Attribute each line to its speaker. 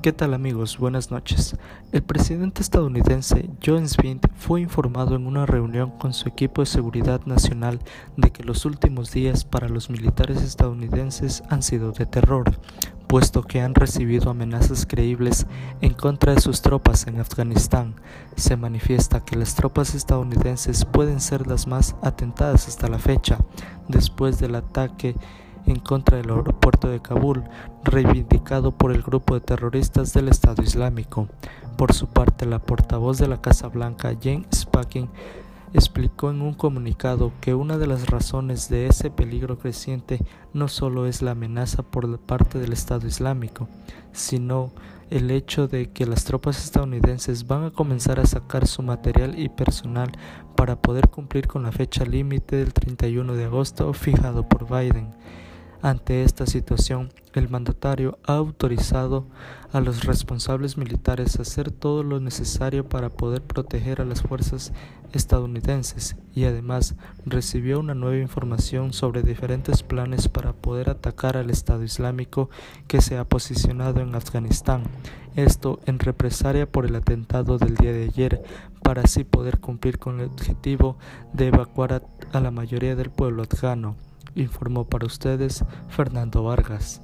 Speaker 1: ¿Qué tal amigos? Buenas noches. El presidente estadounidense Joe Smith fue informado en una reunión con su equipo de seguridad nacional de que los últimos días para los militares estadounidenses han sido de terror, puesto que han recibido amenazas creíbles en contra de sus tropas en Afganistán. Se manifiesta que las tropas estadounidenses pueden ser las más atentadas hasta la fecha, después del ataque en contra del aeropuerto de Kabul, reivindicado por el grupo de terroristas del Estado Islámico. Por su parte, la portavoz de la Casa Blanca, Jane Spakin, explicó en un comunicado que una de las razones de ese peligro creciente no solo es la amenaza por parte del Estado Islámico, sino el hecho de que las tropas estadounidenses van a comenzar a sacar su material y personal para poder cumplir con la fecha límite del 31 de agosto fijado por Biden. Ante esta situación, el mandatario ha autorizado a los responsables militares a hacer todo lo necesario para poder proteger a las fuerzas estadounidenses y además recibió una nueva información sobre diferentes planes para poder atacar al Estado Islámico que se ha posicionado en Afganistán, esto en represalia por el atentado del día de ayer, para así poder cumplir con el objetivo de evacuar a, la mayoría del pueblo afgano informó para ustedes Fernando Vargas.